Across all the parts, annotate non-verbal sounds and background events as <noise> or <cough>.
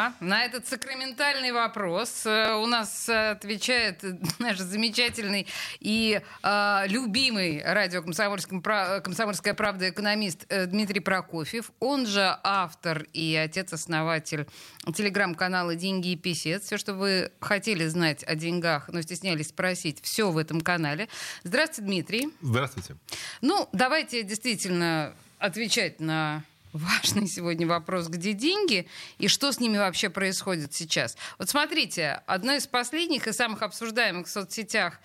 Ага, на этот сакраментальный вопрос э, у нас отвечает <laughs> наш замечательный и э, любимый радио «Комсомольская правда» экономист э, Дмитрий Прокофьев. Он же автор и отец-основатель телеграм-канала «Деньги и писец». Все, что вы хотели знать о деньгах, но стеснялись спросить, все в этом канале. Здравствуйте, Дмитрий. Здравствуйте. Ну, давайте действительно отвечать на важный сегодня вопрос, где деньги и что с ними вообще происходит сейчас. Вот смотрите, одно из последних и самых обсуждаемых в соцсетях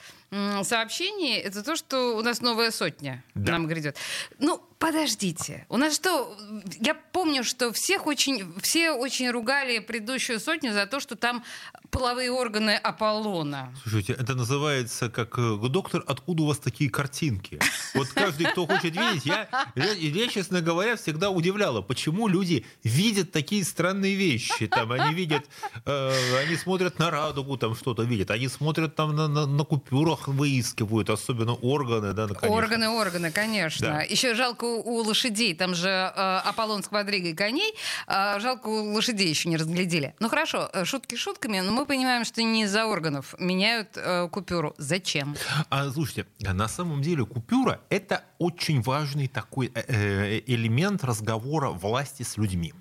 сообщений это то, что у нас новая сотня да. нам грядет. Ну, подождите. У нас что? Я помню, что всех очень, все очень ругали предыдущую сотню за то, что там половые органы Аполлона. Слушайте, это называется как э, доктор, откуда у вас такие картинки? Вот каждый, кто хочет видеть, я, я, я, честно говоря, всегда удивляла, почему люди видят такие странные вещи. Там они видят, э, они смотрят на радугу, там что-то видят, они смотрят там на, на, на купюрах, выискивают, особенно органы, да, конечно. Органы, органы, конечно. Да. Еще жалко у лошадей, там же э, Аполлон с квадригой коней, э, жалко у лошадей еще не разглядели. Ну хорошо, э, шутки шутками, но мы понимаем, что не из-за органов меняют э, купюру. Зачем? А, слушайте, на самом деле купюра – это очень важный такой э, э, элемент разговора власти с людьми.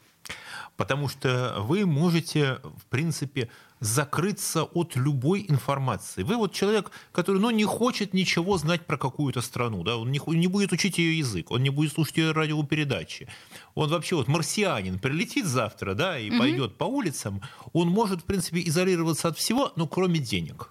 Потому что вы можете, в принципе, закрыться от любой информации. Вы вот человек, который ну, не хочет ничего знать про какую-то страну, да, он не, не будет учить ее язык, он не будет слушать ее радиопередачи. Он вообще вот марсианин прилетит завтра, да, и угу. пойдет по улицам, он может, в принципе, изолироваться от всего, но кроме денег.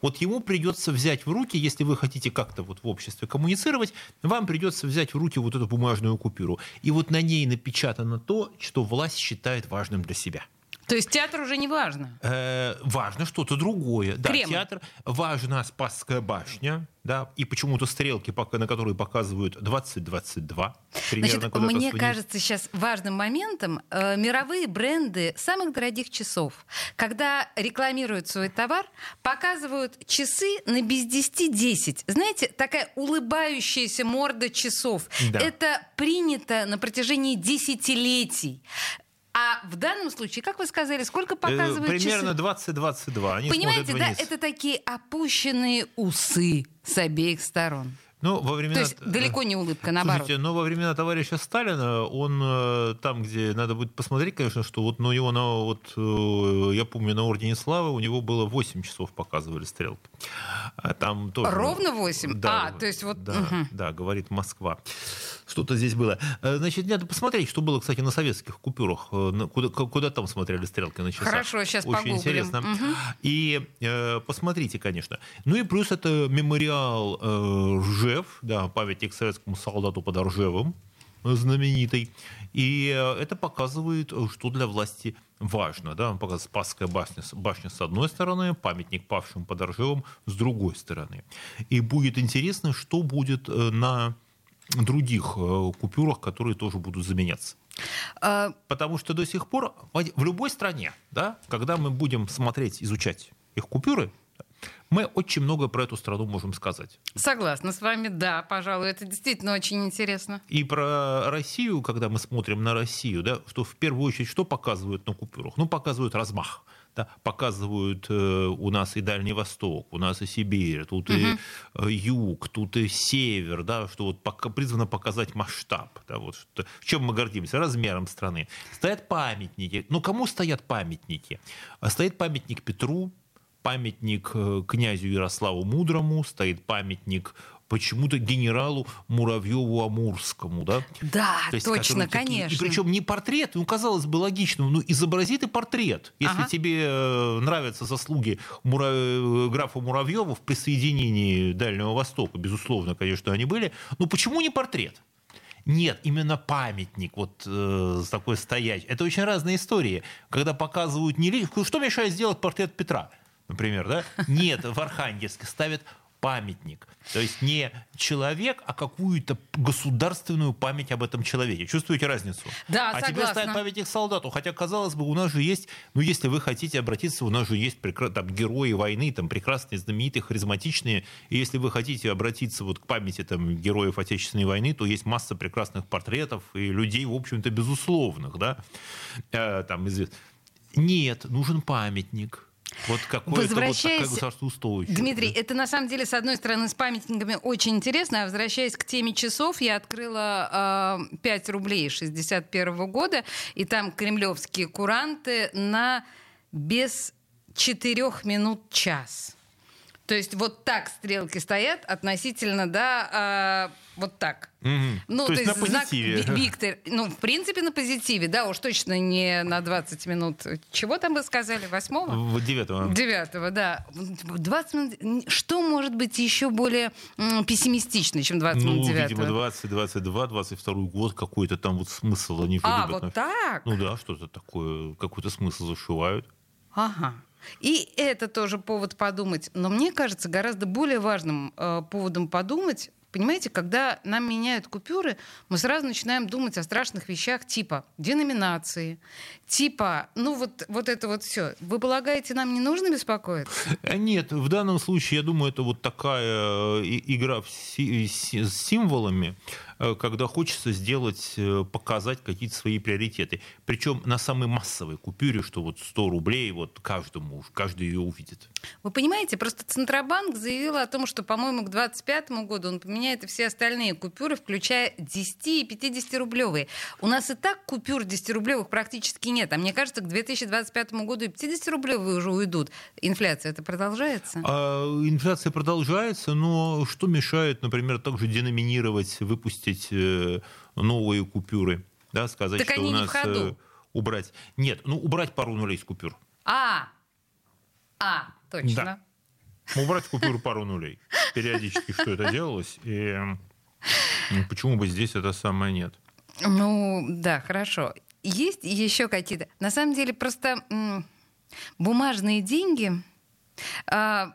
Вот ему придется взять в руки, если вы хотите как-то вот в обществе коммуницировать, вам придется взять в руки вот эту бумажную купюру. И вот на ней напечатано то, что власть считает важным для себя. То есть театр уже не важно? Э, важно что-то другое. Да, театр важна Спасская башня, да, и почему-то стрелки, на которые показывают 20-22. Значит, мне кажется сейчас важным моментом э, мировые бренды самых дорогих часов, когда рекламируют свой товар, показывают часы на без 10-10. Знаете, такая улыбающаяся морда часов. Да. Это принято на протяжении десятилетий. А в данном случае, как вы сказали, сколько э, показывают Примерно 20-22. Понимаете, да, это такие опущенные усы с обеих сторон. Ну, во времена... То есть далеко не улыбка, наоборот. Слушайте, но во времена товарища Сталина, он э, там, где надо будет посмотреть, конечно, что вот, ну, его на, вот, э, я помню, на Ордене Славы у него было 8 часов показывали стрелки. А там тоже... Ровно 8? Да, а, то есть вот... Да, угу. да, говорит Москва. Что-то здесь было. Э, значит, надо посмотреть, что было, кстати, на советских купюрах. Куда, куда там смотрели стрелки на часах. Хорошо, сейчас Очень погуглим. интересно. Угу. И э, посмотрите, конечно. Ну и плюс это мемориал э, Ржев, да, памятник советскому солдату под Ржевом, знаменитый. И э, это показывает, что для власти важно. Да? Он показывает Спасская башня, башня с одной стороны, памятник павшим под Ржевом с другой стороны. И будет интересно, что будет э, на других э, купюрах, которые тоже будут заменяться. А... Потому что до сих пор в любой стране, да, когда мы будем смотреть, изучать их купюры, мы очень много про эту страну можем сказать. Согласна с вами, да, пожалуй, это действительно очень интересно. И про Россию, когда мы смотрим на Россию, да, что в первую очередь что показывают на купюрах? Ну, показывают размах. Да, показывают э, у нас и Дальний Восток, у нас и Сибирь, тут угу. и э, юг, тут и север, да, что вот пока, призвано показать масштаб. Да, вот, что, чем мы гордимся? Размером страны. Стоят памятники. Ну, кому стоят памятники? Стоит памятник Петру, памятник э, князю Ярославу Мудрому, стоит памятник почему-то генералу Муравьеву Амурскому, да? Да, То есть, точно, который, конечно. И причем не портрет, ну, казалось бы, логично, ну, изобрази ты портрет. Если ага. тебе э, нравятся заслуги Мура... Э, графа Муравьева в присоединении Дальнего Востока, безусловно, конечно, они были, ну, почему не портрет? Нет, именно памятник вот э, такой стоять. Это очень разные истории. Когда показывают не Что мешает сделать портрет Петра? например, да? Нет, в Архангельске ставят памятник. То есть не человек, а какую-то государственную память об этом человеке. Чувствуете разницу? Да, а согласна. тебе ставят памятник солдату. Хотя, казалось бы, у нас же есть, ну, если вы хотите обратиться, у нас же есть прекра... там, герои войны, там, прекрасные, знаменитые, харизматичные. И если вы хотите обратиться вот к памяти там, героев Отечественной войны, то есть масса прекрасных портретов и людей, в общем-то, безусловных. Да? Э, там, извест... Нет, нужен памятник вот какое-то Возвращаясь... вот государство устойчивое. Дмитрий, это на самом деле, с одной стороны, с памятниками очень интересно, а возвращаясь к теме часов, я открыла э, 5 рублей 61 года, и там кремлевские куранты на без 4 минут час. То есть вот так стрелки стоят относительно, да, э, вот так. Угу. Ну, то, то есть, есть на знак позитиве. Ви- Виктор, ну, в принципе, на позитиве, да, уж точно не на 20 минут. Чего там вы сказали? Восьмого? В девятого. Девятого, да. 20 минут. Что может быть еще более м, пессимистично, чем 20 Ну, минут видимо, девятого? 20, 22, 22 год какой-то там вот смысл они А, любят. вот так? Ну да, что-то такое, какой-то смысл зашивают. Ага. И это тоже повод подумать. Но мне кажется, гораздо более важным э, поводом подумать, понимаете, когда нам меняют купюры, мы сразу начинаем думать о страшных вещах типа деноминации, типа, ну вот, вот это вот все. Вы полагаете, нам не нужно беспокоиться? А Нет, в данном случае, я думаю, это вот такая э, игра с символами, э, когда хочется сделать, э, показать какие-то свои приоритеты. Причем на самой массовой купюре, что вот 100 рублей, вот каждому, каждый ее увидит. Вы понимаете, просто Центробанк заявил о том, что, по-моему, к 2025 году он поменяет и все остальные купюры, включая 10 и 50 рублевые. У нас и так купюр 10 рублевых практически нет. А мне кажется, к 2025 году и 50 рублевые уже уйдут. Инфляция это продолжается? А инфляция продолжается, но что мешает, например, также деноминировать, выпустить э, новые купюры? Да, сказать, Так что у не нас ходу. э, убрать. Нет, ну убрать пару нулей с купюр. А! А, точно. Да. Убрать купюру пару нулей. Периодически что это делалось. И почему бы здесь это самое нет? Ну, да, хорошо. Есть еще какие-то... На самом деле, просто бумажные деньги... а,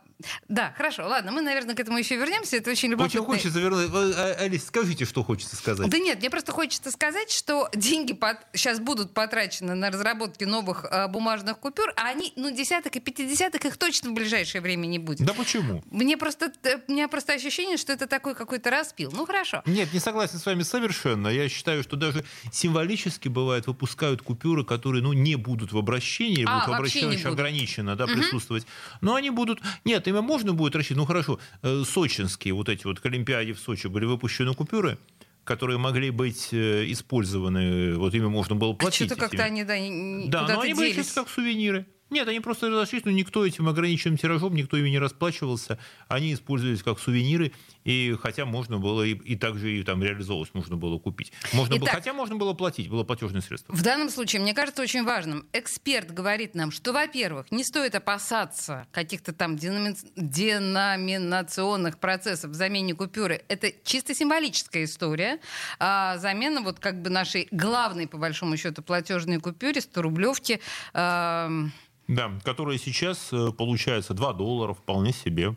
да, хорошо, ладно, мы, наверное, к этому еще вернемся. Это очень любопытно. Очень хочется вернуть. А, Алис, скажите, что хочется сказать. Да нет, мне просто хочется сказать, что деньги сейчас будут потрачены на разработки новых э, бумажных купюр, а они, ну, десяток и пятидесяток их точно в ближайшее время не будет. Да почему? Мне просто, э, у меня просто ощущение, что это такой какой-то распил. Ну, хорошо. Нет, не согласен с вами совершенно. Я считаю, что даже символически бывает выпускают купюры, которые ну, не будут в обращении, А, будут в обращении очень будут. ограниченно да, присутствовать. Но они будут... Нет, ими можно будет рассчитывать. Ну хорошо, э, сочинские вот эти вот к Олимпиаде в Сочи были выпущены купюры, которые могли быть э, использованы, вот ими можно было А платить. что-то как-то они, да, не- Да, но они были делись. чисто как сувениры. Нет, они просто разошлись, но никто этим ограниченным тиражом, никто ими не расплачивался. Они использовались как сувениры, и хотя можно было и, и также и там реализовывать, можно было купить. Можно было, Итак. хотя можно было платить, было платежное средство. В данном случае, мне кажется, очень важным. Эксперт говорит нам, что, во-первых, не стоит опасаться каких-то там деномин- деноминационных процессов в замене купюры. Это чисто символическая история. А замена вот как бы нашей главной, по большому счету, платежной купюре, 100-рублевки, эм, Да, которая сейчас э, получается 2 доллара вполне себе.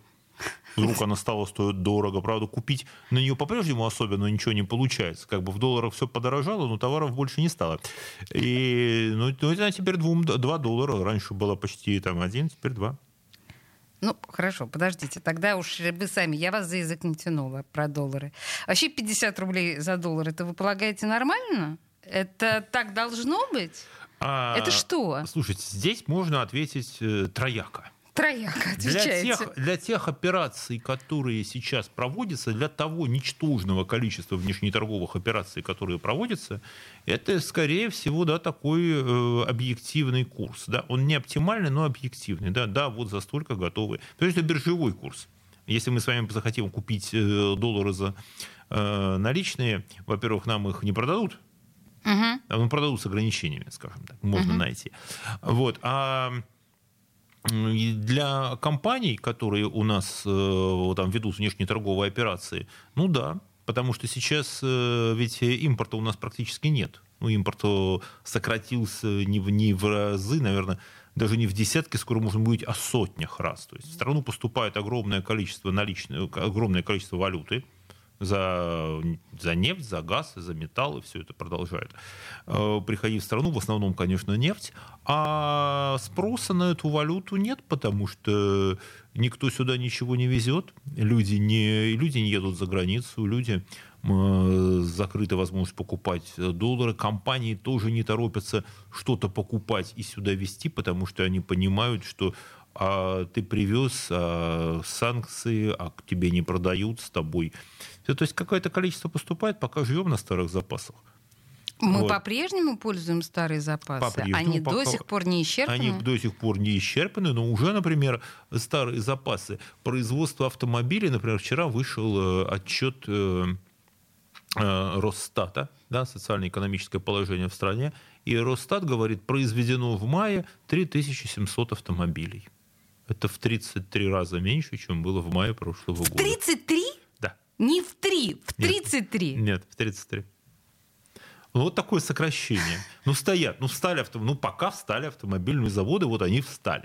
Вдруг она стала стоить дорого. Правда, купить на нее по-прежнему особенно ничего не получается. Как бы в долларах все подорожало, но товаров больше не стало. И ну, ну, она теперь 2, 2 доллара. Раньше было почти там 1, теперь 2. Ну, хорошо, подождите, тогда уж вы сами, я вас за язык не тянула про доллары. Вообще 50 рублей за доллар, это вы полагаете нормально? Это так должно быть? А, Это что? Слушайте, здесь можно ответить э, трояко. Трояко, Для тех, для тех операций, которые сейчас проводятся, для того ничтожного количества внешнеторговых операций, которые проводятся, это, скорее всего, да, такой э, объективный курс. Да? Он не оптимальный, но объективный. Да, да, вот за столько готовы. То есть это биржевой курс. Если мы с вами захотим купить э, доллары за э, наличные, во-первых, нам их не продадут, А, ну, продадут с ограничениями, скажем так, можно найти. Вот. А для компаний, которые у нас э, там ведут внешнеторговые операции, ну да, потому что сейчас э, ведь импорта у нас практически нет. Ну, импорт э, сократился не в, не в разы, наверное, даже не в десятки, скоро можно быть, а сотнях раз. То есть в страну поступает огромное количество наличных, огромное количество валюты, за, за нефть, за газ, за металл, и все это продолжает э, приходить в страну. В основном, конечно, нефть. А спроса на эту валюту нет, потому что никто сюда ничего не везет. Люди не, люди не едут за границу, люди закрыта возможность покупать доллары. Компании тоже не торопятся что-то покупать и сюда везти, потому что они понимают, что а ты привез а санкции, а к тебе не продают с тобой. То есть какое-то количество поступает, пока живем на старых запасах. Мы вот. по-прежнему пользуем старые запасы. Они пока... до сих пор не исчерпаны. Они до сих пор не исчерпаны, но уже, например, старые запасы производства автомобилей, например, вчера вышел э, отчет э, э, Росстата, да, социально-экономическое положение в стране, и Росстат говорит, произведено в мае 3700 автомобилей. Это в 33 раза меньше, чем было в мае прошлого в года. 33? Да. Не в 3, в 33? Нет, нет в 33. Ну, вот такое сокращение. Ну, стоят, ну, встали автомобили, ну, пока встали автомобильные заводы, вот они встали.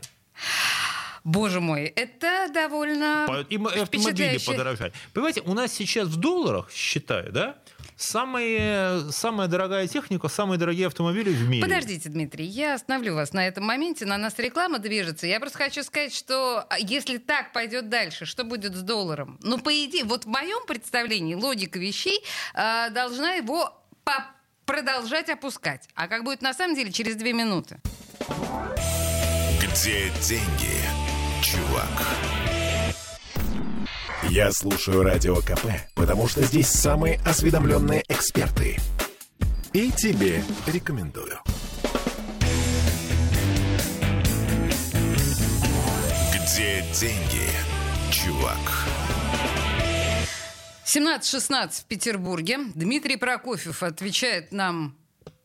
Боже мой, это довольно И автомобили подорожали. Понимаете, у нас сейчас в долларах, считаю, да, Самые, самая дорогая техника, самые дорогие автомобили в мире. Подождите, Дмитрий, я остановлю вас на этом моменте. На нас реклама движется. Я просто хочу сказать, что а, если так пойдет дальше, что будет с долларом? Ну, по идее, вот в моем представлении логика вещей э, должна его продолжать опускать. А как будет на самом деле через две минуты? Где деньги, чувак? Я слушаю Радио КП, потому что здесь самые осведомленные эксперты. И тебе рекомендую. Где деньги, чувак? 17.16 в Петербурге. Дмитрий Прокофьев отвечает нам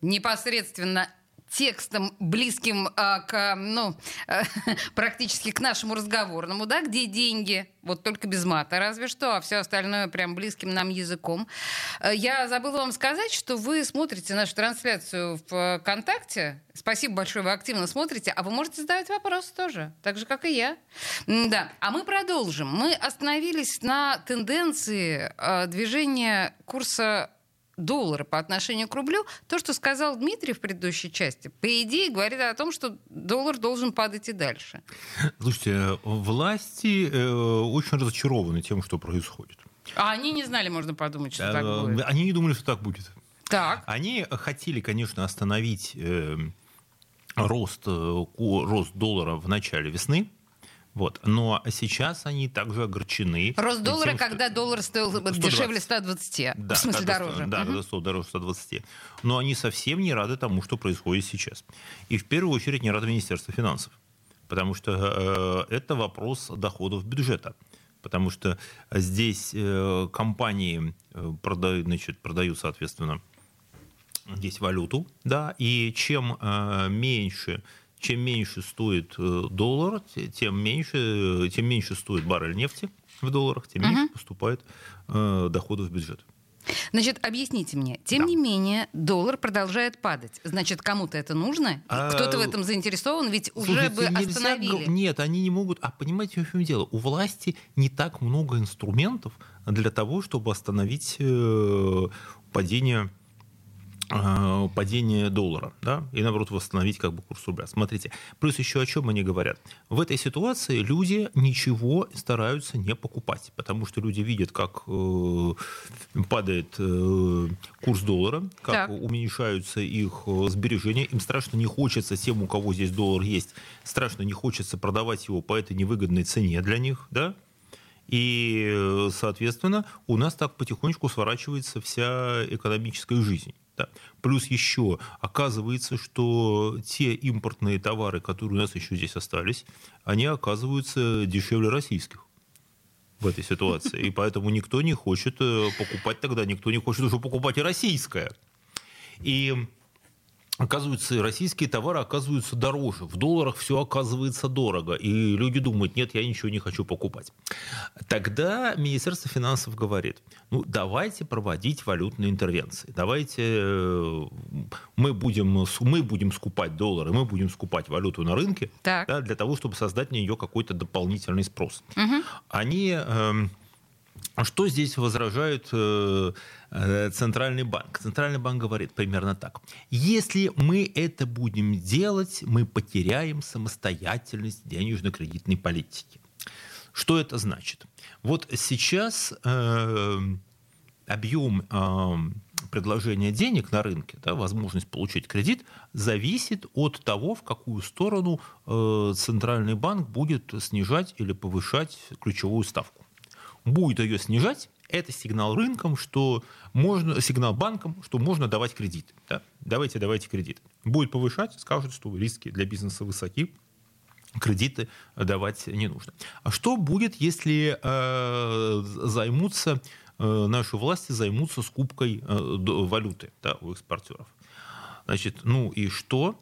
непосредственно текстом, близким а, к, ну, а, <laughs> практически к нашему разговорному, да, где деньги, вот только без мата разве что, а все остальное прям близким нам языком. Э, я забыла вам сказать, что вы смотрите нашу трансляцию в ВКонтакте. Спасибо большое, вы активно смотрите, а вы можете задавать вопросы тоже, так же, как и я. Да, а мы продолжим. Мы остановились на тенденции э, движения курса доллара по отношению к рублю, то, что сказал Дмитрий в предыдущей части, по идее, говорит о том, что доллар должен падать и дальше. Слушайте, власти э, очень разочарованы тем, что происходит. А они не знали, можно подумать, что так будет. Они не думали, что так будет. Так. Они хотели, конечно, остановить э, рост, э, рост доллара в начале весны, вот. Но сейчас они также огорчены. Рост доллара, тем, когда доллар стоил 120. дешевле 120, да, в смысле когда, дороже. Да, угу. когда стоил дороже 120. Но они совсем не рады тому, что происходит сейчас. И в первую очередь не рады Министерство финансов. Потому что э, это вопрос доходов бюджета. Потому что здесь э, компании э, продают, значит, продают, соответственно, здесь валюту, да, и чем э, меньше чем меньше стоит э, доллар, тем меньше, тем меньше стоит баррель нефти в долларах, тем меньше uh-huh. поступает э, доходов в бюджет. Значит, объясните мне, тем да. не менее, доллар продолжает падать. Значит, кому-то это нужно? А... Кто-то в этом заинтересован? Ведь Слушайте, уже бы остановили. Нельзя... Нет, они не могут. А понимаете, в чем дело? У власти не так много инструментов для того, чтобы остановить э, падение Э, падение доллара, да, и наоборот восстановить как бы курс рубля. Смотрите, плюс еще о чем они говорят. В этой ситуации люди ничего стараются не покупать, потому что люди видят, как э, падает э, курс доллара, как так. уменьшаются их э, сбережения. Им страшно не хочется тем, у кого здесь доллар есть, страшно не хочется продавать его по этой невыгодной цене для них, да, и, э, соответственно, у нас так потихонечку сворачивается вся экономическая жизнь. Да. Плюс еще оказывается, что те импортные товары, которые у нас еще здесь остались, они оказываются дешевле российских в этой ситуации. И поэтому никто не хочет э, покупать тогда, никто не хочет уже покупать и российское. И оказывается, российские товары оказываются дороже. В долларах все оказывается дорого. И люди думают, нет, я ничего не хочу покупать. Тогда Министерство финансов говорит, ну, давайте проводить валютные интервенции. Давайте э, мы будем, мы будем скупать доллары, мы будем скупать валюту на рынке да, для того, чтобы создать на нее какой-то дополнительный спрос. Угу. Они... Э, что здесь возражает э, э, Центральный банк? Центральный банк говорит примерно так. Если мы это будем делать, мы потеряем самостоятельность денежно-кредитной политики. Что это значит? Вот сейчас э, объем предложения денег на рынке, да, возможность получить кредит, зависит от того, в какую сторону Центральный банк будет снижать или повышать ключевую ставку будет ее снижать, это сигнал рынкам, что можно, сигнал банкам, что можно давать кредит. Да? Давайте, давайте кредит. Будет повышать, скажут, что риски для бизнеса высоки, кредиты давать не нужно. А что будет, если э, займутся э, наши власти займутся скупкой э, валюты да, у экспортеров? Значит, ну и что?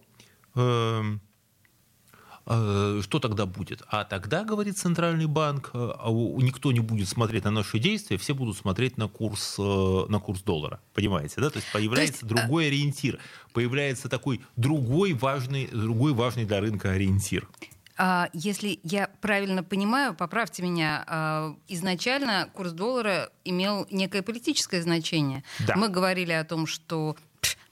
Э, что тогда будет? А тогда, говорит Центральный банк, э, а никто не будет смотреть на наши действия, все будут смотреть на курс, э, на курс доллара. Понимаете, да? То есть появляется То есть, другой ориентир, появляется такой другой важный, другой важный для рынка ориентир. А, если я правильно понимаю, поправьте меня, а, изначально курс доллара имел некое политическое значение. Да. Мы говорили о том, что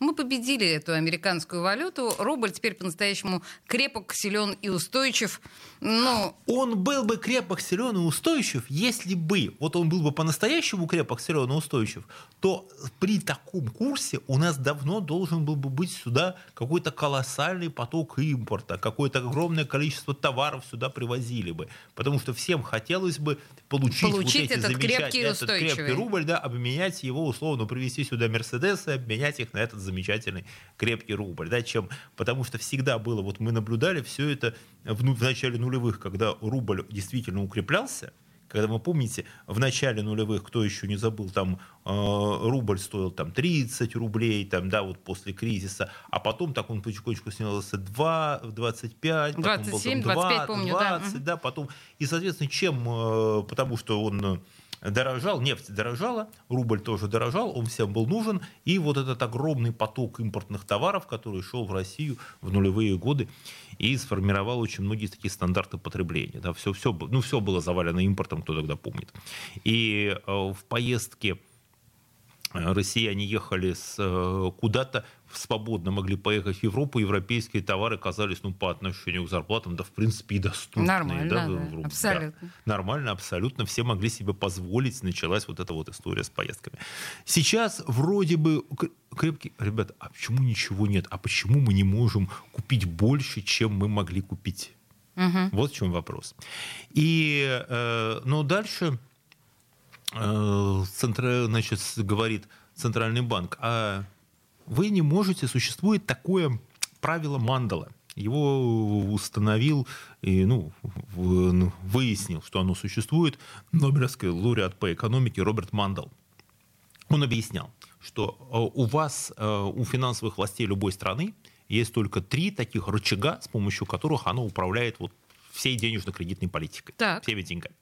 мы победили эту американскую валюту. Рубль теперь по-настоящему крепок, силен и устойчив. Но... Он был бы крепок, силен и устойчив, если бы, вот он был бы по-настоящему крепок, силен и устойчив, то при таком курсе у нас давно должен был бы быть сюда какой-то колоссальный поток импорта, какое-то огромное количество товаров сюда привозили бы. Потому что всем хотелось бы получить, получить вот эти этот крепкий, этот крепкий рубль, да, обменять его, условно, привезти сюда Мерседесы, обменять их на этот замечательный крепкий рубль. Да, чем, потому что всегда было, вот мы наблюдали все это в, ну, в начале нулевых, когда рубль действительно укреплялся, когда вы помните, в начале нулевых, кто еще не забыл, там э, рубль стоил там 30 рублей, там, да, вот после кризиса, а потом так он потихонечку снялся 2, 25, 27, потом был, там, 25, 20, помню, 20, да. да, потом, и, соответственно, чем, э, потому что он дорожал, нефть дорожала, рубль тоже дорожал, он всем был нужен, и вот этот огромный поток импортных товаров, который шел в Россию в нулевые годы и сформировал очень многие такие стандарты потребления. Да, все, все, ну, все было завалено импортом, кто тогда помнит. И э, в поездке россияне ехали с, э, куда-то, свободно могли поехать в Европу, европейские товары казались ну, по отношению к зарплатам, да, в принципе, и доступные. Нормально, да, да, абсолютно. Да, нормально, абсолютно. Все могли себе позволить. Началась вот эта вот история с поездками. Сейчас вроде бы крепкий... Ребята, а почему ничего нет? А почему мы не можем купить больше, чем мы могли купить? Угу. Вот в чем вопрос. И, э, но дальше э, центр, значит, говорит Центральный банк, а вы не можете, существует такое правило Мандала. Его установил и ну, ну, выяснил, что оно существует, Нобелевский лауреат по экономике Роберт Мандал. Он объяснял, что э, у вас, э, у финансовых властей любой страны, есть только три таких рычага, с помощью которых оно управляет вот всей денежно-кредитной политикой, так. всеми деньгами.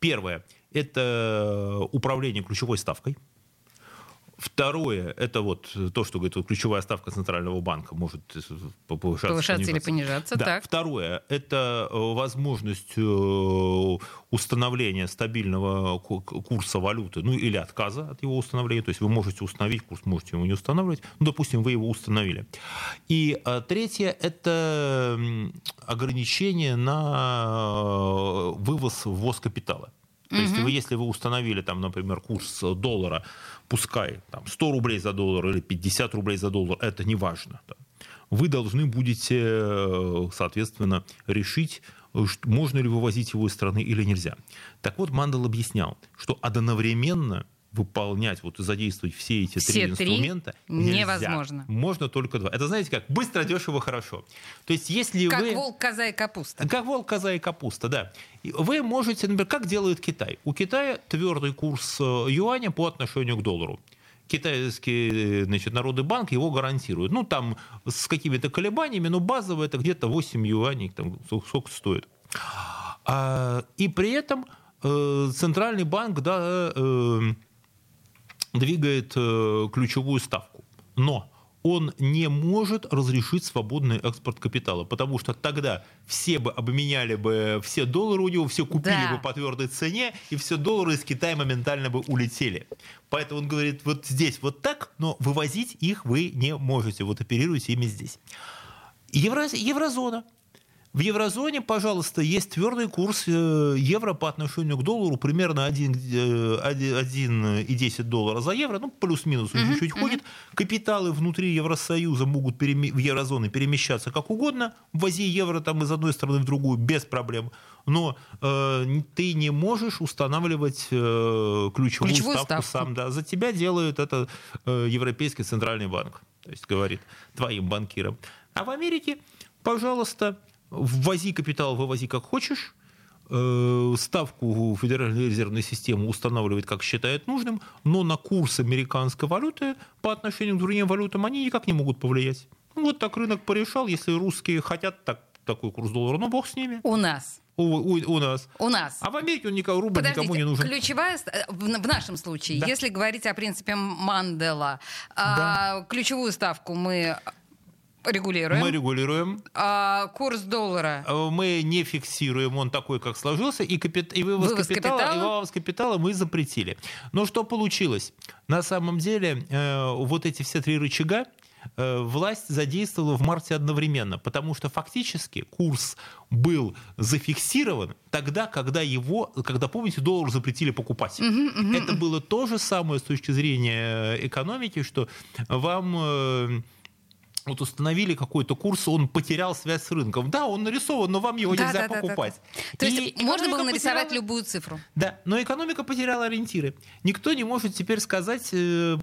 Первое – это управление ключевой ставкой – Второе, это вот то, что говорит вот, ключевая ставка Центрального банка может повышаться, повышаться или понижаться. Да. Так. Второе, это э, возможность э, установления стабильного курса валюты, ну или отказа от его установления. То есть вы можете установить курс, можете его не устанавливать. Ну, допустим, вы его установили. И э, третье, это ограничение на вывоз, ввоз капитала. То угу. есть вы, если вы установили, там, например, курс доллара пускай там, 100 рублей за доллар или 50 рублей за доллар, это не важно. Да. Вы должны будете, э, соответственно, решить, можно ли вывозить его из страны или нельзя. Так вот, Мандал объяснял, что одновременно выполнять, вот задействовать все эти все три инструмента нельзя. невозможно. Можно только два. Это знаете как? Быстро, дешево, хорошо. То есть если как вы... Как волк, коза и капуста. Как волк, коза и капуста, да. Вы можете, например, как делает Китай? У Китая твердый курс э, юаня по отношению к доллару китайский значит, народный банк его гарантирует. Ну, там с какими-то колебаниями, но базово это где-то 8 юаней, там, сколько стоит. А, и при этом э, центральный банк да, э, двигает э, ключевую ставку. Но он не может разрешить свободный экспорт капитала, потому что тогда все бы обменяли бы все доллары у него, все купили да. бы по твердой цене, и все доллары из Китая моментально бы улетели. Поэтому он говорит, вот здесь вот так, но вывозить их вы не можете, вот оперируйте ими здесь. Евро, еврозона – в еврозоне, пожалуйста, есть твердый курс э, евро по отношению к доллару примерно 1,10 э, доллара за евро, ну, плюс-минус uh-huh, чуть-чуть uh-huh. ходит. Капиталы внутри Евросоюза могут переме- в еврозоны перемещаться как угодно, ввози евро там из одной страны в другую без проблем. Но э, ты не можешь устанавливать э, ключевую, ключевую ставку, ставку сам. Да. За тебя делает это э, Европейский центральный банк. То есть говорит твоим банкирам. А в Америке, пожалуйста, ввози капитал, вывози как хочешь, э, ставку Федеральной резервной системы устанавливает, как считает нужным, но на курс американской валюты по отношению к другим валютам они никак не могут повлиять. Вот так рынок порешал, если русские хотят так, такой курс доллара, ну бог с ними. У нас. У, у, у нас. У нас. А в Америке он никого, рубль Подождите, никому не нужен. Ключевая, в, в нашем случае, да. если говорить о принципе Мандела, да. а, ключевую ставку мы Регулируем. Мы регулируем. А, курс доллара? А, мы не фиксируем, он такой, как сложился, и, капит... и вывоз, вывоз капитала, капитала? И вывоз капитала мы запретили. Но что получилось? На самом деле э, вот эти все три рычага э, власть задействовала в марте одновременно, потому что фактически курс был зафиксирован тогда, когда его, когда, помните, доллар запретили покупать. Uh-huh, uh-huh. Это было то же самое с точки зрения экономики, что вам э, вот установили какой-то курс, он потерял связь с рынком. Да, он нарисован, но вам его да, нельзя да, покупать. Да, да. То есть можно было нарисовать потеряла... любую цифру. Да, но экономика потеряла ориентиры. Никто не может теперь сказать, э,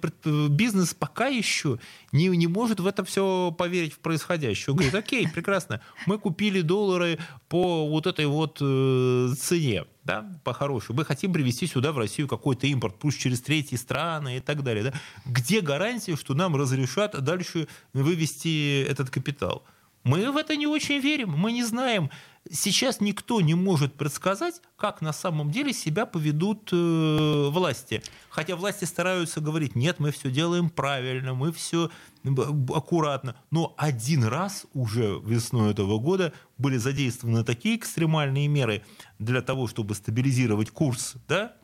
бизнес пока еще не, не может в это все поверить в происходящее. Он говорит, окей, прекрасно, мы купили доллары по вот этой вот э, цене да, по-хорошему. Мы хотим привезти сюда, в Россию, какой-то импорт, пусть через третьи страны и так далее. Да? Где гарантия, что нам разрешат дальше вывести этот капитал? Мы в это не очень верим, мы не знаем. Сейчас никто не может предсказать, как на самом деле себя поведут э, власти. Хотя власти стараются говорить, нет, мы все делаем правильно, мы все аккуратно. Но один раз уже весной этого года были задействованы такие экстремальные меры для того, чтобы стабилизировать курс, да,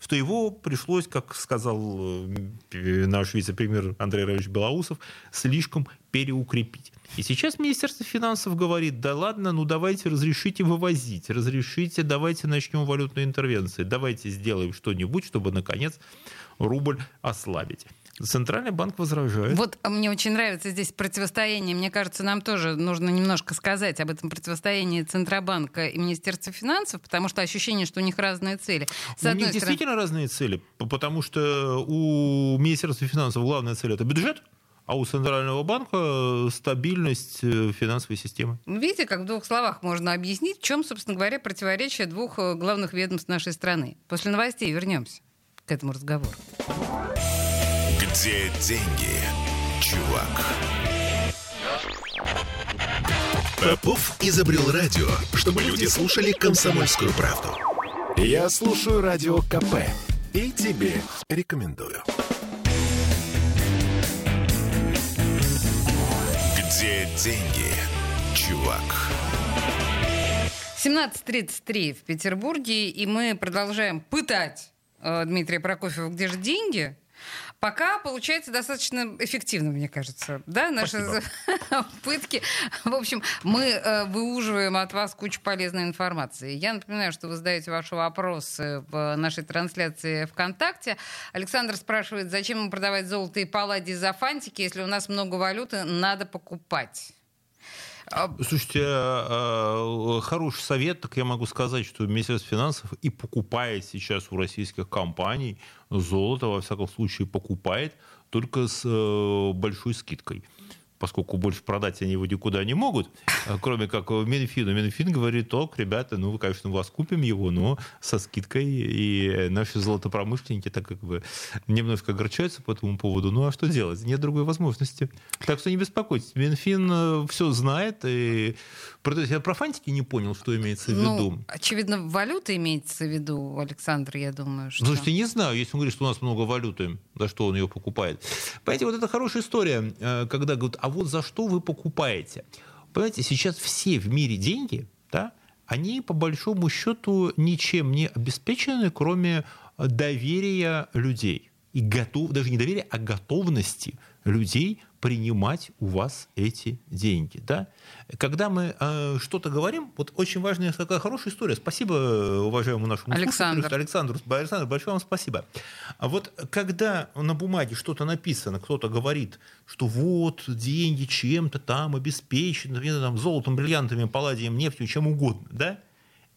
что его пришлось, как сказал э, наш вице-премьер Андрей Равич Белоусов, слишком переукрепить. И сейчас Министерство финансов говорит, да ладно, ну давайте разрешите вывозить, разрешите, давайте начнем валютные интервенции, давайте сделаем что-нибудь, чтобы, наконец, рубль ослабить. Центральный банк возражает. Вот мне очень нравится здесь противостояние. Мне кажется, нам тоже нужно немножко сказать об этом противостоянии Центробанка и Министерства финансов, потому что ощущение, что у них разные цели. С у них стороны... действительно разные цели, потому что у Министерства финансов главная цель это бюджет, а у Центрального банка стабильность э, финансовой системы. Видите, как в двух словах можно объяснить, в чем, собственно говоря, противоречие двух э, главных ведомств нашей страны. После новостей вернемся к этому разговору. Где деньги, чувак? Попов изобрел радио, чтобы люди слушали комсомольскую правду. Я слушаю радио КП и тебе рекомендую. Где деньги, чувак? 17.33 в Петербурге, и мы продолжаем пытать э, Дмитрия Прокофьева, где же деньги? Пока получается достаточно эффективно, мне кажется. Да, наши Спасибо. <laughs> пытки. В общем, мы э, выуживаем от вас кучу полезной информации. Я напоминаю, что вы задаете ваши вопросы в нашей трансляции ВКонтакте. Александр спрашивает, зачем ему продавать золото и палладий за фантики, если у нас много валюты, надо покупать. А, Слушайте, а, а, хороший совет, так я могу сказать, что Министерство финансов и покупает сейчас у российских компаний золото, во всяком случае, покупает только с э, большой скидкой. Поскольку больше продать они его никуда не могут, а, кроме как Минфину. Минфин говорит, ок, ребята, ну, конечно, вас купим его, но со скидкой. И наши золотопромышленники так как бы немножко огорчаются по этому поводу. Ну, а что делать? Нет другой возможности. Так что не беспокойтесь. Минфин э, все знает. И я про фантики не понял, что имеется в ну, виду. Ну, очевидно, валюта имеется в виду, Александр, я думаю, что... Слушайте, не знаю, если он говорит, что у нас много валюты, за что он ее покупает. Понимаете, вот это хорошая история, э, когда говорят, а вот за что вы покупаете? Понимаете, сейчас все в мире деньги, да, они по большому счету ничем не обеспечены, кроме доверия людей. И готов, даже не доверия, а готовности людей принимать у вас эти деньги. Да? Когда мы э, что-то говорим, вот очень важная такая хорошая история. Спасибо уважаемому нашему Александр. Александру. Александр, большое вам спасибо. А вот когда на бумаге что-то написано, кто-то говорит, что вот деньги чем-то там обеспечены, там, золотом, бриллиантами, палладием, нефтью, чем угодно, да?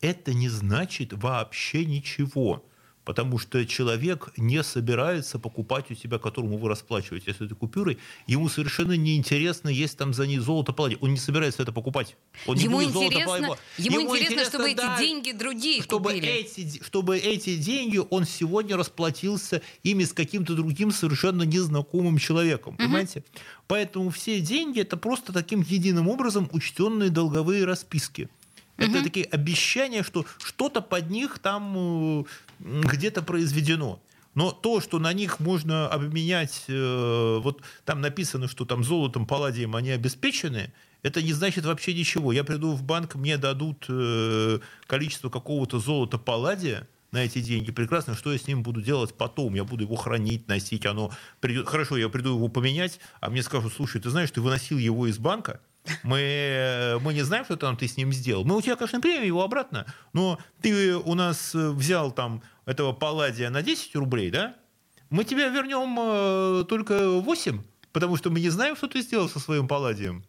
это не значит вообще ничего потому что человек не собирается покупать у тебя, которому вы расплачиваетесь этой купюрой, ему совершенно неинтересно, есть там за ней золото, палладий. Он не собирается это покупать. Он ему, интересно, ему, ему интересно, интересно, чтобы да, эти деньги другие чтобы купили. Эти, чтобы эти деньги он сегодня расплатился ими с каким-то другим совершенно незнакомым человеком. Угу. Понимаете? Поэтому все деньги это просто таким единым образом учтенные долговые расписки. Это угу. такие обещания, что что-то под них там э, где-то произведено. Но то, что на них можно обменять, э, вот там написано, что там золотом, палладием они обеспечены, это не значит вообще ничего. Я приду в банк, мне дадут э, количество какого-то золота, палладия на эти деньги. Прекрасно, что я с ним буду делать потом? Я буду его хранить, носить, оно придет. Хорошо, я приду его поменять, а мне скажут, слушай, ты знаешь, ты выносил его из банка, мы, мы не знаем, что там ты с ним сделал. Мы у тебя, конечно, примем его обратно, но ты у нас взял там этого палладия на 10 рублей, да? Мы тебя вернем э, только 8, потому что мы не знаем, что ты сделал со своим палладием.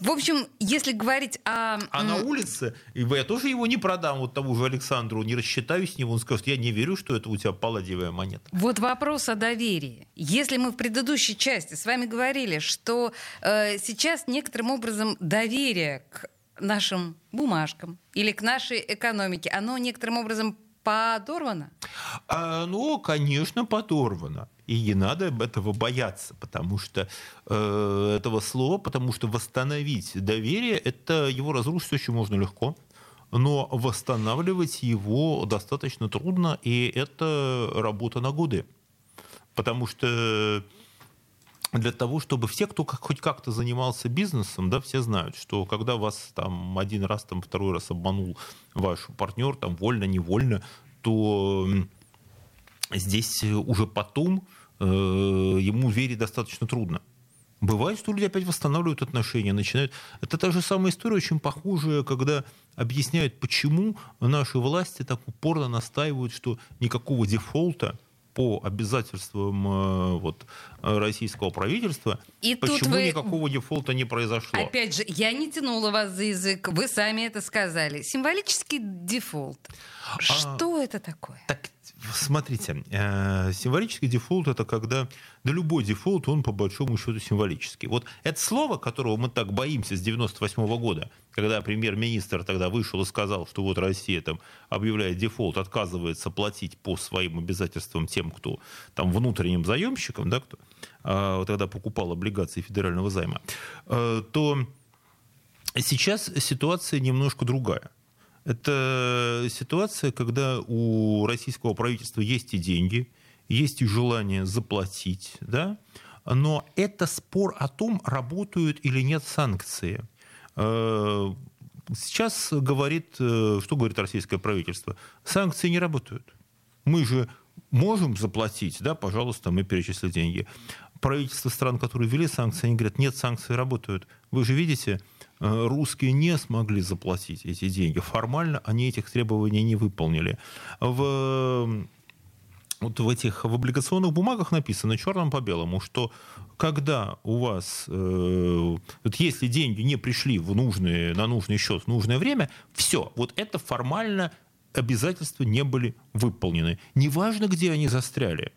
В общем, если говорить о... А на улице, я тоже его не продам вот тому же Александру, не рассчитаюсь с ним, он скажет, я не верю, что это у тебя палладиевая монета. Вот вопрос о доверии. Если мы в предыдущей части с вами говорили, что э, сейчас некоторым образом доверие к нашим бумажкам или к нашей экономике, оно некоторым образом подорвано? Ну, конечно, подорвано. И не надо этого бояться, потому что э, этого слова, потому что восстановить доверие, это его разрушить очень можно легко но восстанавливать его достаточно трудно, и это работа на годы. Потому что для того, чтобы все, кто хоть как-то занимался бизнесом, да, все знают, что когда вас там один раз, там второй раз обманул ваш партнер, там вольно-невольно, то здесь уже потом ему верить достаточно трудно. Бывает, что люди опять восстанавливают отношения, начинают... Это та же самая история, очень похожая, когда объясняют, почему наши власти так упорно настаивают, что никакого дефолта по обязательствам э, вот, российского правительства, И почему вы... никакого дефолта не произошло. Опять же, я не тянула вас за язык, вы сами это сказали. Символический дефолт. А, что это такое? Так смотрите, э, символический дефолт это когда, да любой дефолт, он по большому счету символический. Вот это слово, которого мы так боимся с 98 -го года, когда премьер-министр тогда вышел и сказал, что вот Россия там объявляет дефолт, отказывается платить по своим обязательствам тем, кто там внутренним заемщикам, да, кто а, тогда покупал облигации федерального займа, э, то сейчас ситуация немножко другая. Это ситуация, когда у российского правительства есть и деньги, есть и желание заплатить, да, но это спор о том, работают или нет санкции. Э, сейчас говорит, э, что говорит российское правительство? Санкции не работают. Мы же можем заплатить, да, пожалуйста, мы перечислили деньги. Правительства стран, которые ввели санкции, они говорят, нет, санкции работают. Вы же видите, русские не смогли заплатить эти деньги. Формально они этих требований не выполнили. В вот в этих в облигационных бумагах написано черным по белому, что когда у вас, э, вот если деньги не пришли в нужные, на нужный счет в нужное время, все, вот это формально обязательства не были выполнены. Неважно, где они застряли.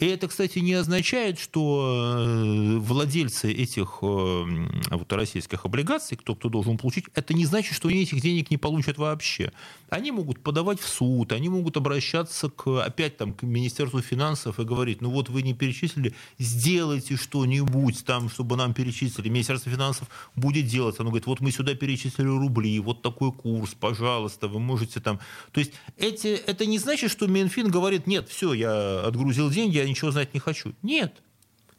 И это, кстати, не означает, что э, владельцы этих э, вот, российских облигаций, кто, кто должен получить, это не значит, что они этих денег не получат вообще. Они могут подавать в суд, они могут обращаться к, опять там, к Министерству финансов и говорить, ну вот вы не перечислили, сделайте что-нибудь там, чтобы нам перечислили. Министерство финансов будет делать. Оно говорит, вот мы сюда перечислили рубли, вот такой курс, пожалуйста, вы можете там... То есть эти, это не значит, что Минфин говорит, нет, все, я отгрузил деньги, ничего знать не хочу. Нет.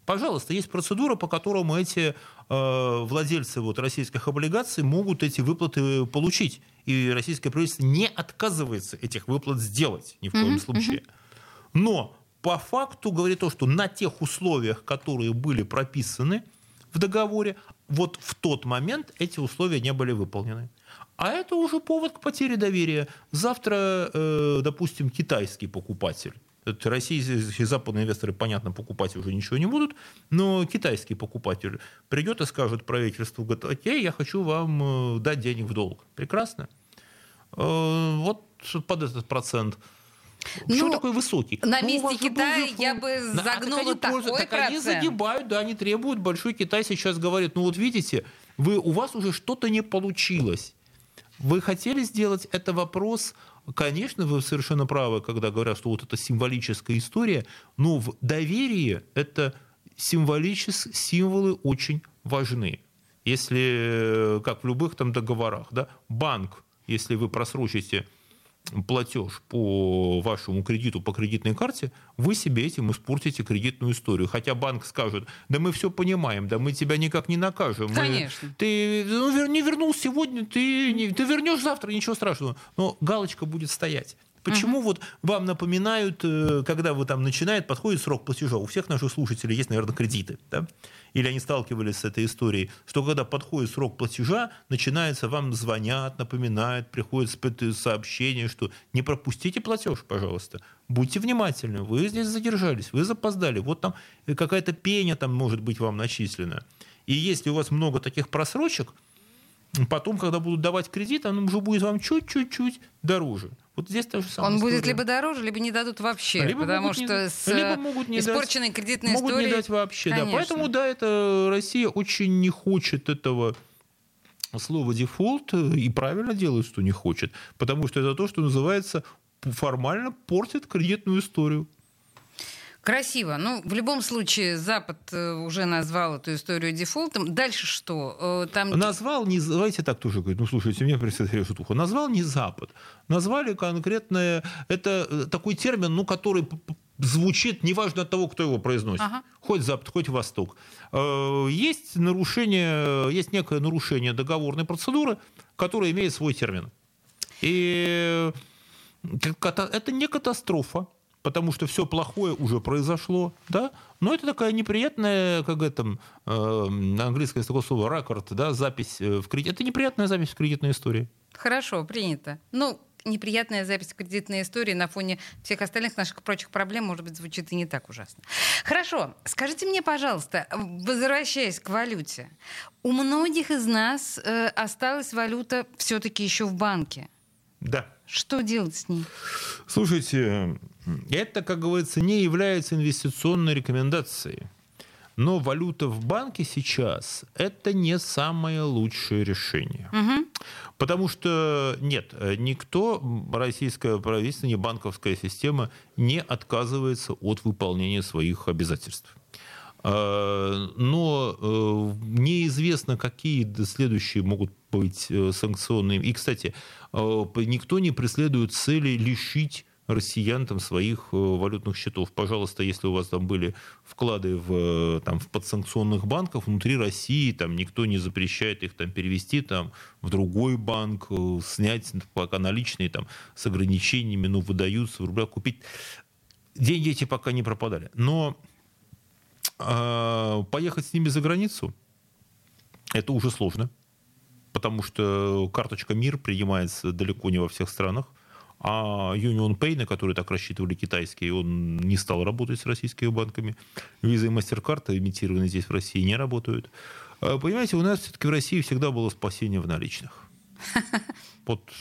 Пожалуйста, есть процедура, по которому эти э, владельцы вот, российских облигаций могут эти выплаты получить. И российское правительство не отказывается этих выплат сделать ни в коем mm-hmm. случае. Но по факту говорит то, что на тех условиях, которые были прописаны в договоре, вот в тот момент эти условия не были выполнены. А это уже повод к потере доверия. Завтра, э, допустим, китайский покупатель Российские западные инвесторы, понятно, покупать уже ничего не будут, но китайский покупатель придет и скажет правительству, говорит, окей, я хочу вам э, дать денег в долг. Прекрасно. Э, вот под этот процент. Почему ну, такой высокий? На ну, месте Китая я бы загнула а такой так процент. они загибают, да, они требуют. Большой Китай сейчас говорит, ну вот видите, вы, у вас уже что-то не получилось. Вы хотели сделать это вопрос Конечно, вы совершенно правы, когда говорят, что вот это символическая история, но в доверии это символические символы очень важны. Если, э, как в любых там договорах, да, банк, если вы просрочите платеж по вашему кредиту по кредитной карте, вы себе этим испортите кредитную историю. Хотя банк скажет, да мы все понимаем, да мы тебя никак не накажем. Конечно. Мы, ты ну, не вернул сегодня, ты, не, ты вернешь завтра, ничего страшного. Но галочка будет стоять. Почему угу. вот вам напоминают, э, когда вы там начинает, подходит срок платежа? У всех наших слушателей есть, наверное, кредиты. Да? Или они сталкивались с этой историей, что когда подходит срок платежа, начинается, вам звонят, напоминают, приходят сообщения, что не пропустите платеж, пожалуйста. Будьте внимательны, вы здесь задержались, вы запоздали. Вот там какая-то пеня там может быть вам начислена. И если у вас много таких просрочек, Потом, когда будут давать кредит, он уже будет вам чуть-чуть дороже. Вот здесь то же самое. Он история. будет либо дороже, либо не дадут вообще. Либо потому что не, с либо могут не испорченной дать, кредитной могут историей... не дать вообще. Да. Поэтому, да, это Россия очень не хочет этого слова дефолт и правильно делает, что не хочет. Потому что это то, что называется формально портит кредитную историю. Красиво. Ну, в любом случае, Запад э, уже назвал эту историю дефолтом. Дальше что? Э, там... Назвал, не, давайте так тоже говорить, ну, слушайте, мне представляю шутуху. Назвал не Запад. Назвали конкретное, это э, такой термин, ну, который звучит, неважно от того, кто его произносит. Ага. Хоть Запад, хоть Восток. Есть нарушение, есть некое нарушение договорной процедуры, которое имеет свой термин. И это не катастрофа потому что все плохое уже произошло, да, но это такая неприятная, как это, э, английское такое слово, ракорд, да, запись э, в кредит. Это неприятная запись в кредитной истории. Хорошо, принято. Ну, неприятная запись в кредитной истории на фоне всех остальных наших прочих проблем, может быть, звучит и не так ужасно. Хорошо, скажите мне, пожалуйста, возвращаясь к валюте, у многих из нас э, осталась валюта все-таки еще в банке. Да. Что делать с ней? Слушайте, это, как говорится, не является инвестиционной рекомендацией. Но валюта в банке сейчас – это не самое лучшее решение. Угу. Потому что, нет, никто, российское правительство, не банковская система не отказывается от выполнения своих обязательств. А, но э, неизвестно, какие следующие могут быть э, санкционные. И, кстати, э, никто не преследует цели лишить россиян там, своих валютных счетов. Пожалуйста, если у вас там были вклады в, там, в подсанкционных банках внутри России, там никто не запрещает их там, перевести там, в другой банк, снять пока наличные там, с ограничениями, ну, выдаются в рублях, купить. Деньги эти пока не пропадали. Но а, поехать с ними за границу это уже сложно, потому что карточка МИР принимается далеко не во всех странах. А Union Pay, на который так рассчитывали китайские, он не стал работать с российскими банками. Visa и MasterCard, имитированные здесь в России, не работают. А, понимаете, у нас все-таки в России всегда было спасение в наличных. <laughs> Вот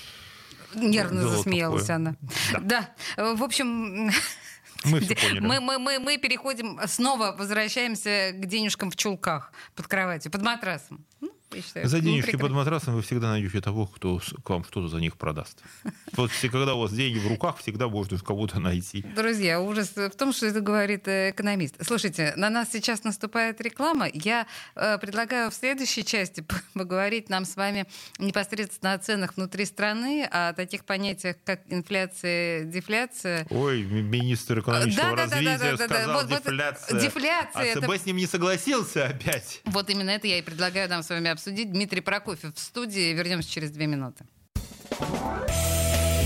Нервно засмеялась такое. она. Да. да. В общем, <laughs> Мы все поняли. Мы, мы, мы, мы переходим, снова возвращаемся к денежкам в чулках под кроватью, под матрасом. Ну, я считаю, За денежки под матрасом вы всегда найдете того, кто к вам что-то за них продаст. <laughs> Вот когда у вас деньги в руках, всегда можно кого-то найти. Друзья, ужас в том, что это говорит э, экономист. Слушайте, на нас сейчас наступает реклама. Я э, предлагаю в следующей части <laughs> поговорить нам с вами непосредственно о ценах внутри страны, о таких понятиях, как инфляция, дефляция. Ой, ми- министр экономического Да, развития да, да, да. сказал вот дефляция. дефляция А это- ЦБ с ним не согласился опять. Вот именно это я и предлагаю нам с вами обсудить. Дмитрий Прокофьев в студии. Вернемся через две минуты.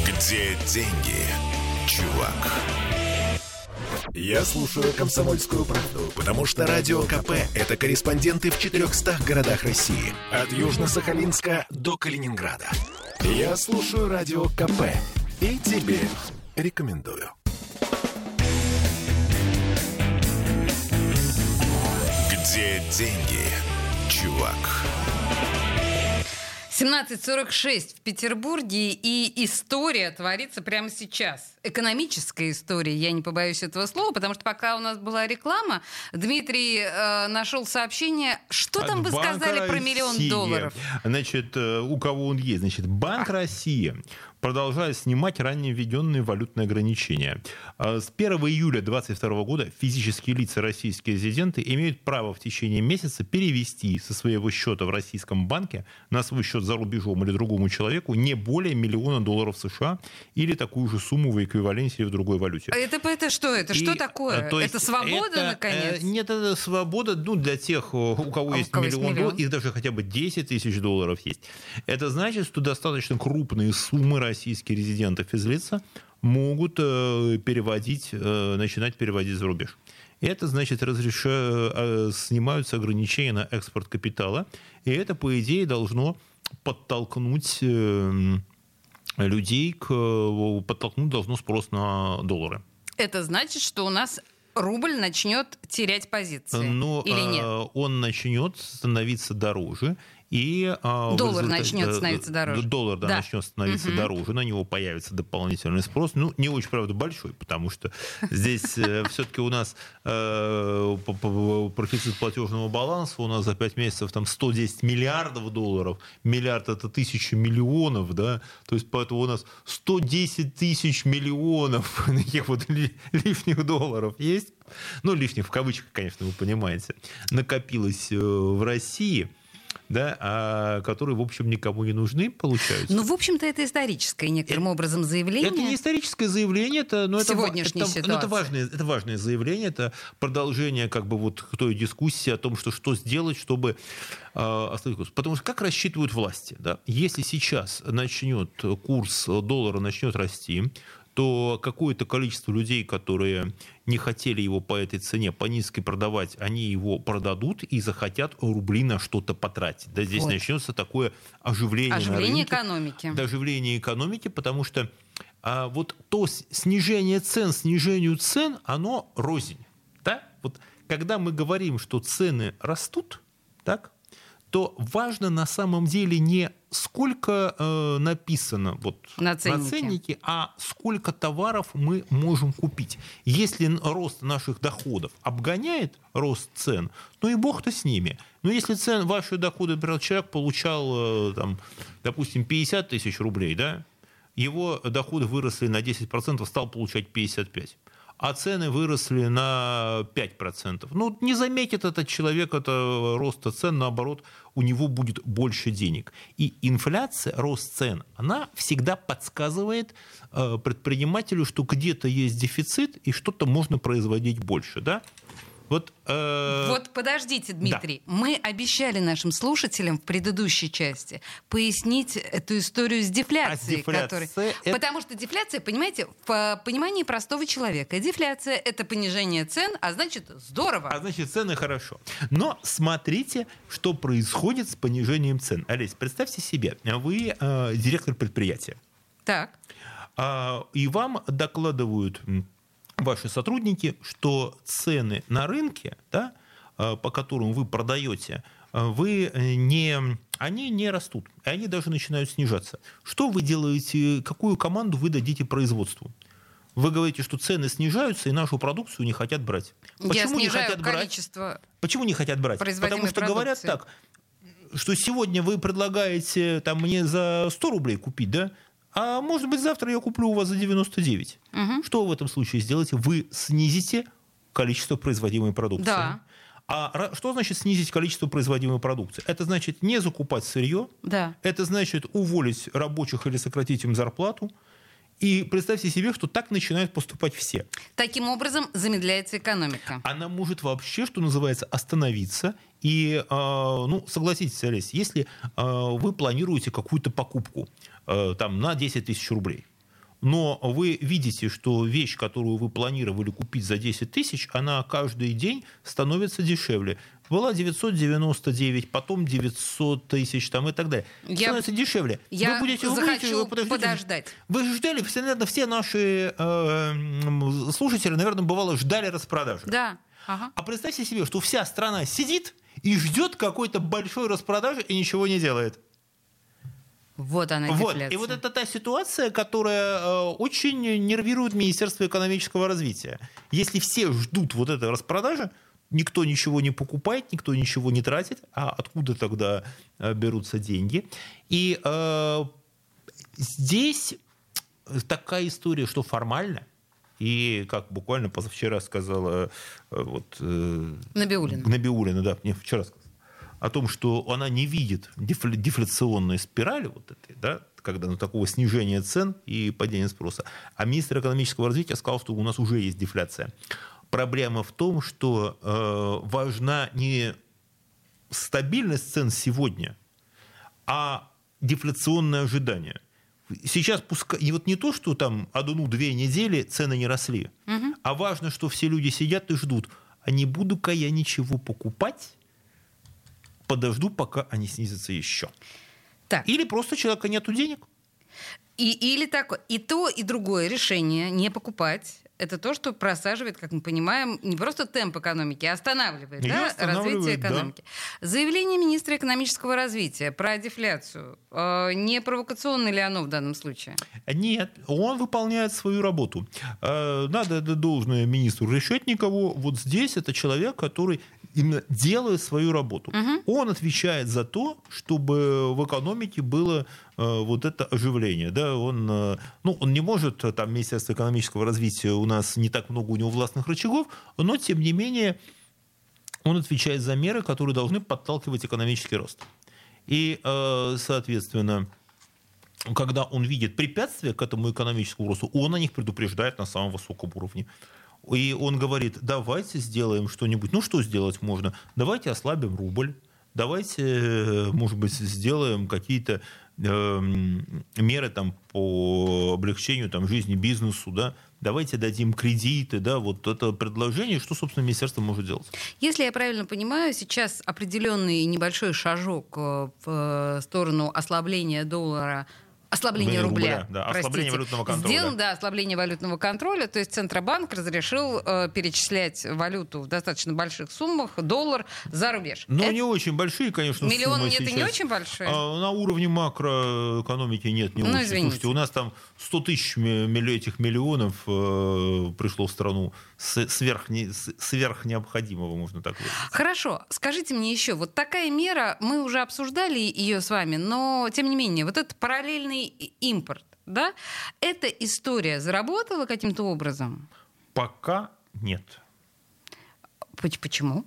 Где деньги, чувак? Я слушаю «Комсомольскую правду», потому что «Радио КП» — это корреспонденты в 400 городах России. От Южно-Сахалинска до Калининграда. Я слушаю «Радио КП» и тебе рекомендую. Где деньги, чувак? 17.46 в Петербурге, и история творится прямо сейчас. Экономическая история, я не побоюсь этого слова, потому что пока у нас была реклама, Дмитрий э, нашел сообщение, что там От вы Банка сказали про миллион России. долларов? Значит, э, у кого он есть? Значит, Банк России продолжает снимать ранее введенные валютные ограничения. А С 1 июля 2022 года физические лица российские резиденты имеют право в течение месяца перевести со своего счета в российском банке на свой счет за рубежом или другому человеку не более миллиона долларов США или такую же сумму в эквиваленте в другой валюте. А Это, это что? Это что И, такое? э, то это свобода, это, наконец? э, Нет, это свобода ну, для тех, у кого А у есть кого есть миллион миллион? долларов, их даже хотя бы 10 тысяч долларов есть. Это значит, что достаточно крупные суммы российских резидентов из лица могут э, переводить, э, начинать переводить за рубеж. Это значит, разреша... э, снимаются ограничения на экспорт капитала, и это, по идее, должно подтолкнуть э, людей к э, подтолкнуть должно спрос на доллары. Это значит, что у нас рубль начнет терять позиции. Но Или нет? э, он начнет становиться дороже. И, э, в Доллар результате- начнет э, становиться дороже. Доллар да, Да. начнет становиться Мгм. дороже, на него появится дополнительный спрос. Ну, не очень, правда, большой, потому что здесь <laughs> все-таки у нас э, профицит платежного баланса у нас за 5 месяцев там 110 миллиардов долларов. Миллиард это тысяча миллионов, да. То есть поэтому у нас 110 тысяч миллионов <laughs> таких вот ли- лишних долларов есть. Ну, лишних в кавычках, конечно, вы понимаете. Накопилось э, в России да, а которые, в общем, никому не нужны, получаются. Ну, в общем-то, это историческое некоторым образом заявление. Это не историческое заявление, это, ну, это, это, ну, это, важное, это важное заявление, это продолжение как бы вот той дискуссии о том, что, что сделать, чтобы э, остановить курс. Потому что как рассчитывают власти? Да? Если сейчас начнет курс доллара начнет расти, то какое-то количество людей, которые не хотели его по этой цене, по низкой продавать, они его продадут и захотят рубли на что-то потратить. Да, здесь Вот. начнется такое оживление, на Оживление рынке экономики. до оживления экономики, потому что а, вот то снижение цен снижению цен, оно рознь. Да? Вот когда мы говорим, что цены растут, так, то важно на самом деле не сколько э, написано вот На ценнике. ценнике, а сколько товаров мы можем купить. Если рост наших доходов обгоняет рост цен, ну и бог-то с ними. Но если цен, ваши доходы, например, человек получал, э, там, допустим, 50 тысяч рублей, да, его доходы выросли на 10%, стал получать 55 а цены выросли на 5%. Ну, не заметит этот человек это роста цен, наоборот, у него будет больше денег. И инфляция, рост цен, она всегда подсказывает э, предпринимателю, что где-то есть дефицит и что-то можно производить больше. Да? Вот, э, Вот подождите, Дмитрий. Мы обещали нашим слушателям в предыдущей части пояснить эту историю с дефляцией. А дефляция которой- это- Потому что дефляция, понимаете, в э, понимании простого человека, дефляция — это понижение цен, а значит здорово. А значит, цены хорошо. Но смотрите, что происходит с понижением цен. Олесь, представьте себе, вы э, директор предприятия. Так. А, И вам докладывают ваши сотрудники, что цены на рынке, да, а, по которым вы продаете, а, вы э, не, они не растут, и они даже начинают снижаться. Что вы делаете, какую команду вы дадите производству? Вы говорите, что цены снижаются, и нашу продукцию не хотят брать. Почему не хотят брать? Почему не хотят брать? Потому что говорят продукции. так, что сегодня вы предлагаете там, мне за 100 рублей купить, да? А может быть завтра я куплю у вас за 99. Что вы в этом случае сделаете? Вы снизите количество производимой продукции. Да. А что значит снизить количество производимой продукции? Это значит не закупать сырье, Да. это значит уволить рабочих или сократить им зарплату. И представьте себе, что так начинают поступать все. Таким образом замедляется экономика. Она может вообще, что называется, остановиться. И, э, ну, согласитесь, Олесь, если э, вы планируете какую-то покупку э, там, на 10 тысяч рублей, но вы видите, что вещь, которую вы планировали купить за 10 тысяч, она каждый день становится дешевле. Была 999, потом 900 тысяч там, и так далее. Я- становится дешевле. я вы будете, вы захочу будете- вы подождите. подождать. Вы ждали, все, наверное, все наши э, слушатели, наверное, бывало, ждали распродажи. Да. Ага. А представьте себе, что вся страна сидит и ждет какой-то большой распродажи и ничего не делает. Вот она Вот. дефляция. И вот это та ситуация, которая э, очень нервирует Министерство экономического развития. Если все ждут вот этой распродажи, никто ничего не покупает, никто ничего не тратит, а откуда тогда э, берутся деньги? И э, здесь такая история, что формально, и как буквально позавчера сказала э, вот, э, Набиуллина. Набиуллина, да, мне вчера сказал, о том, что она не видит дефля- дефляционной спирали вот этой, да, когда ну, такого снижения цен и падения спроса. А министр экономического развития сказал, что у нас уже есть дефляция. Проблема в том, что э, важна не стабильность цен сегодня, а дефляционное ожидание. Сейчас пускай, и вот не то, что там одну-две недели цены не росли, а важно, что все люди сидят и ждут, а не буду-ка я ничего покупать, подожду, пока они снизятся еще. Так. Или просто человека нету денег. И, или такое. И то, и другое решение не покупать. Это то, что просаживает, как мы понимаем, не просто темп экономики, а останавливает, да, останавливает, развитие да. экономики. Заявление министра экономического развития про дефляцию. э, не провокационно ли оно в данном случае? Нет, он выполняет свою работу. Э, Надо должное министру Решетникову. Вот здесь это человек, который именно делает свою работу. Он отвечает за то, чтобы в экономике было э, вот это оживление. Да? Он, э, ну, он не может, э, там, Министерство экономического развития, у нас не так много у него властных рычагов, но, тем не менее, он отвечает за меры, которые должны подталкивать экономический рост. И, э, соответственно, когда он видит препятствия к этому экономическому росту, он о них предупреждает на самом высоком уровне. И он говорит, давайте сделаем что-нибудь. Ну, что сделать можно? Давайте ослабим рубль. Давайте, э, может быть, сделаем какие-то э, меры там, по облегчению там, жизни бизнесу. Да? Давайте дадим кредиты. Да? Вот это предложение, что, собственно, министерство может делать. Если я правильно понимаю, сейчас определенный небольшой шажок э, в э, сторону ослабления доллара Ослабление рубля. рубля, да, простите. ослабление валютного контроля. Сделано, да, ослабление валютного контроля. То есть Центробанк разрешил э, перечислять валюту в достаточно больших суммах, доллар, за рубеж. Но Это- не очень большие, конечно, Миллион суммы нет не очень большие? А, на уровне макроэкономики нет, не Ну, очень. извините. Слушайте, у нас там 100 тысяч этих миллионов э, пришло в страну с- сверх, не- сверх необходимого, можно так выразить. Хорошо, скажите мне еще, вот такая мера, мы уже обсуждали ее с вами, но тем не менее, вот этот параллельный импорт, да, эта история заработала каким-то образом? Пока нет. Поч- Почему?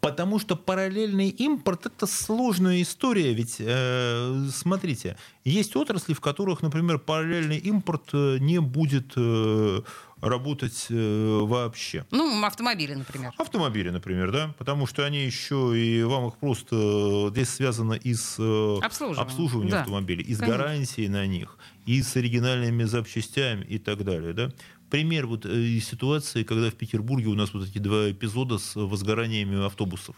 Потому что параллельный импорт это сложная история. Ведь э, смотрите, есть отрасли, в которых, например, параллельный импорт э, не будет э, работать э, вообще. Ну, автомобили, например. Автомобили, например, да, потому что они еще и вам их просто э, здесь связано и с э, Обслуживанием, обслуживанием да. автомобилей, и с Конечно. гарантией на них, и с оригинальными запчастями и так далее, да. Пример вот э, из ситуации, когда в Петербурге у нас вот эти два эпизода с возгораниями автобусов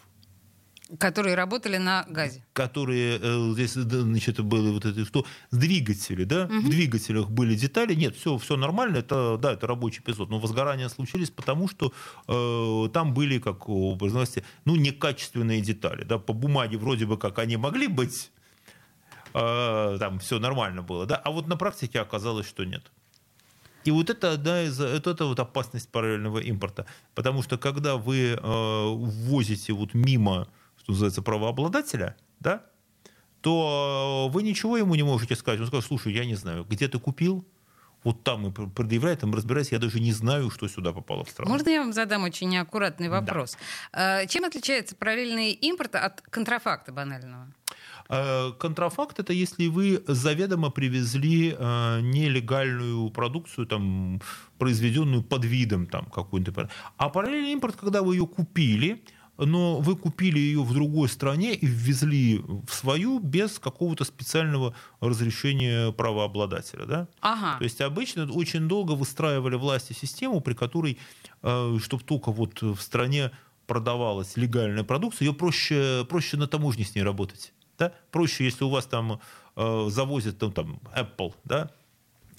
Которые работали на газе. которые э, здесь значит было вот это что двигатели да? В двигателях были детали. Нет все все нормально. Это да это рабочий эпизод. Но возгорания случились потому что э, там были как у производителя, ну некачественные детали да? По бумаге вроде бы как они могли быть э, там все нормально было да? А вот на практике оказалось что нет. И вот это одна из, это, это вот опасность параллельного импорта. Потому что когда вы э, ввозите вот мимо, что называется, правообладателя, да, то вы ничего ему не можете сказать. Он скажет, слушай, я не знаю, где ты купил, вот там и предъявляй, там разбирайся, я даже не знаю, что сюда попало в страну. Можно я вам задам очень неаккуратный вопрос? Да. Чем отличается параллельный импорт от контрафакта банального? Э, контрафакт это если вы заведомо привезли э, нелегальную продукцию, там, произведенную под видом там, какой-то. А параллельный импорт, когда вы ее купили, но вы купили ее в другой стране и ввезли в свою без какого-то специального разрешения правообладателя. Да? Ага. То есть обычно очень долго выстраивали власти систему, при которой, э, чтобы только вот в стране продавалась легальная продукция, ее проще, проще на таможне с ней работать. Да? Проще, если у вас там э, завозят там, там Apple, да,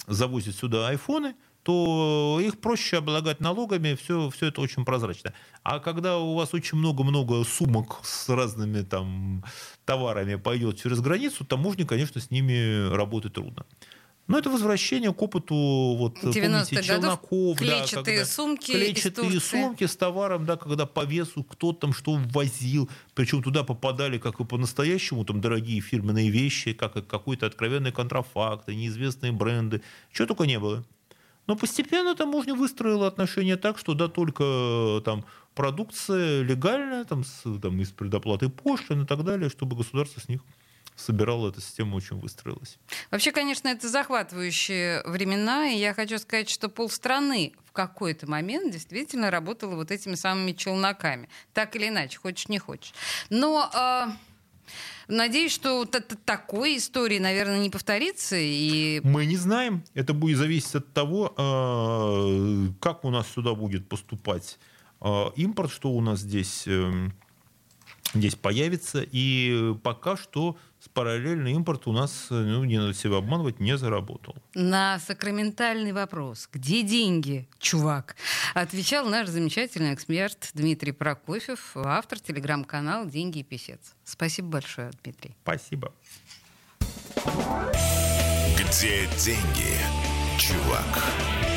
завозят сюда айфоны, то их проще облагать налогами, все, все это очень прозрачно. А когда у вас очень много-много сумок с разными там товарами пойдет через границу, таможне, конечно, с ними работать трудно. Но это возвращение к опыту вот, помните, челноков. Клетчатые да, сумки Клетчатые сумки с товаром, да, когда по весу кто там что ввозил. Причем туда попадали, как и по-настоящему, там дорогие фирменные вещи, как и какой-то откровенный контрафакт, неизвестные бренды. Чего только не было. Но постепенно таможня выстроила отношения так, что да, только э, там продукция легальная, там, с, там из предоплаты пошлин и так далее, чтобы государство с них собирало, эта система очень выстроилась. Вообще, конечно, это захватывающие времена, и я хочу сказать, что полстраны в какой-то момент действительно работала вот этими самыми челноками. Так или иначе, хочешь не хочешь. Но... Э Надеюсь, что такой истории, наверное, не повторится. И... Мы не знаем. Это будет зависеть от того, а, как у нас сюда будет поступать а, импорт, что у нас здесь, эм, здесь появится. И пока что с параллельный импорт у нас, ну, не надо себя обманывать, не заработал. На сакраментальный вопрос, где деньги, чувак, отвечал наш замечательный эксперт Дмитрий Прокофьев, автор телеграм-канала «Деньги и писец». Спасибо большое, Дмитрий. Спасибо. Где деньги, чувак?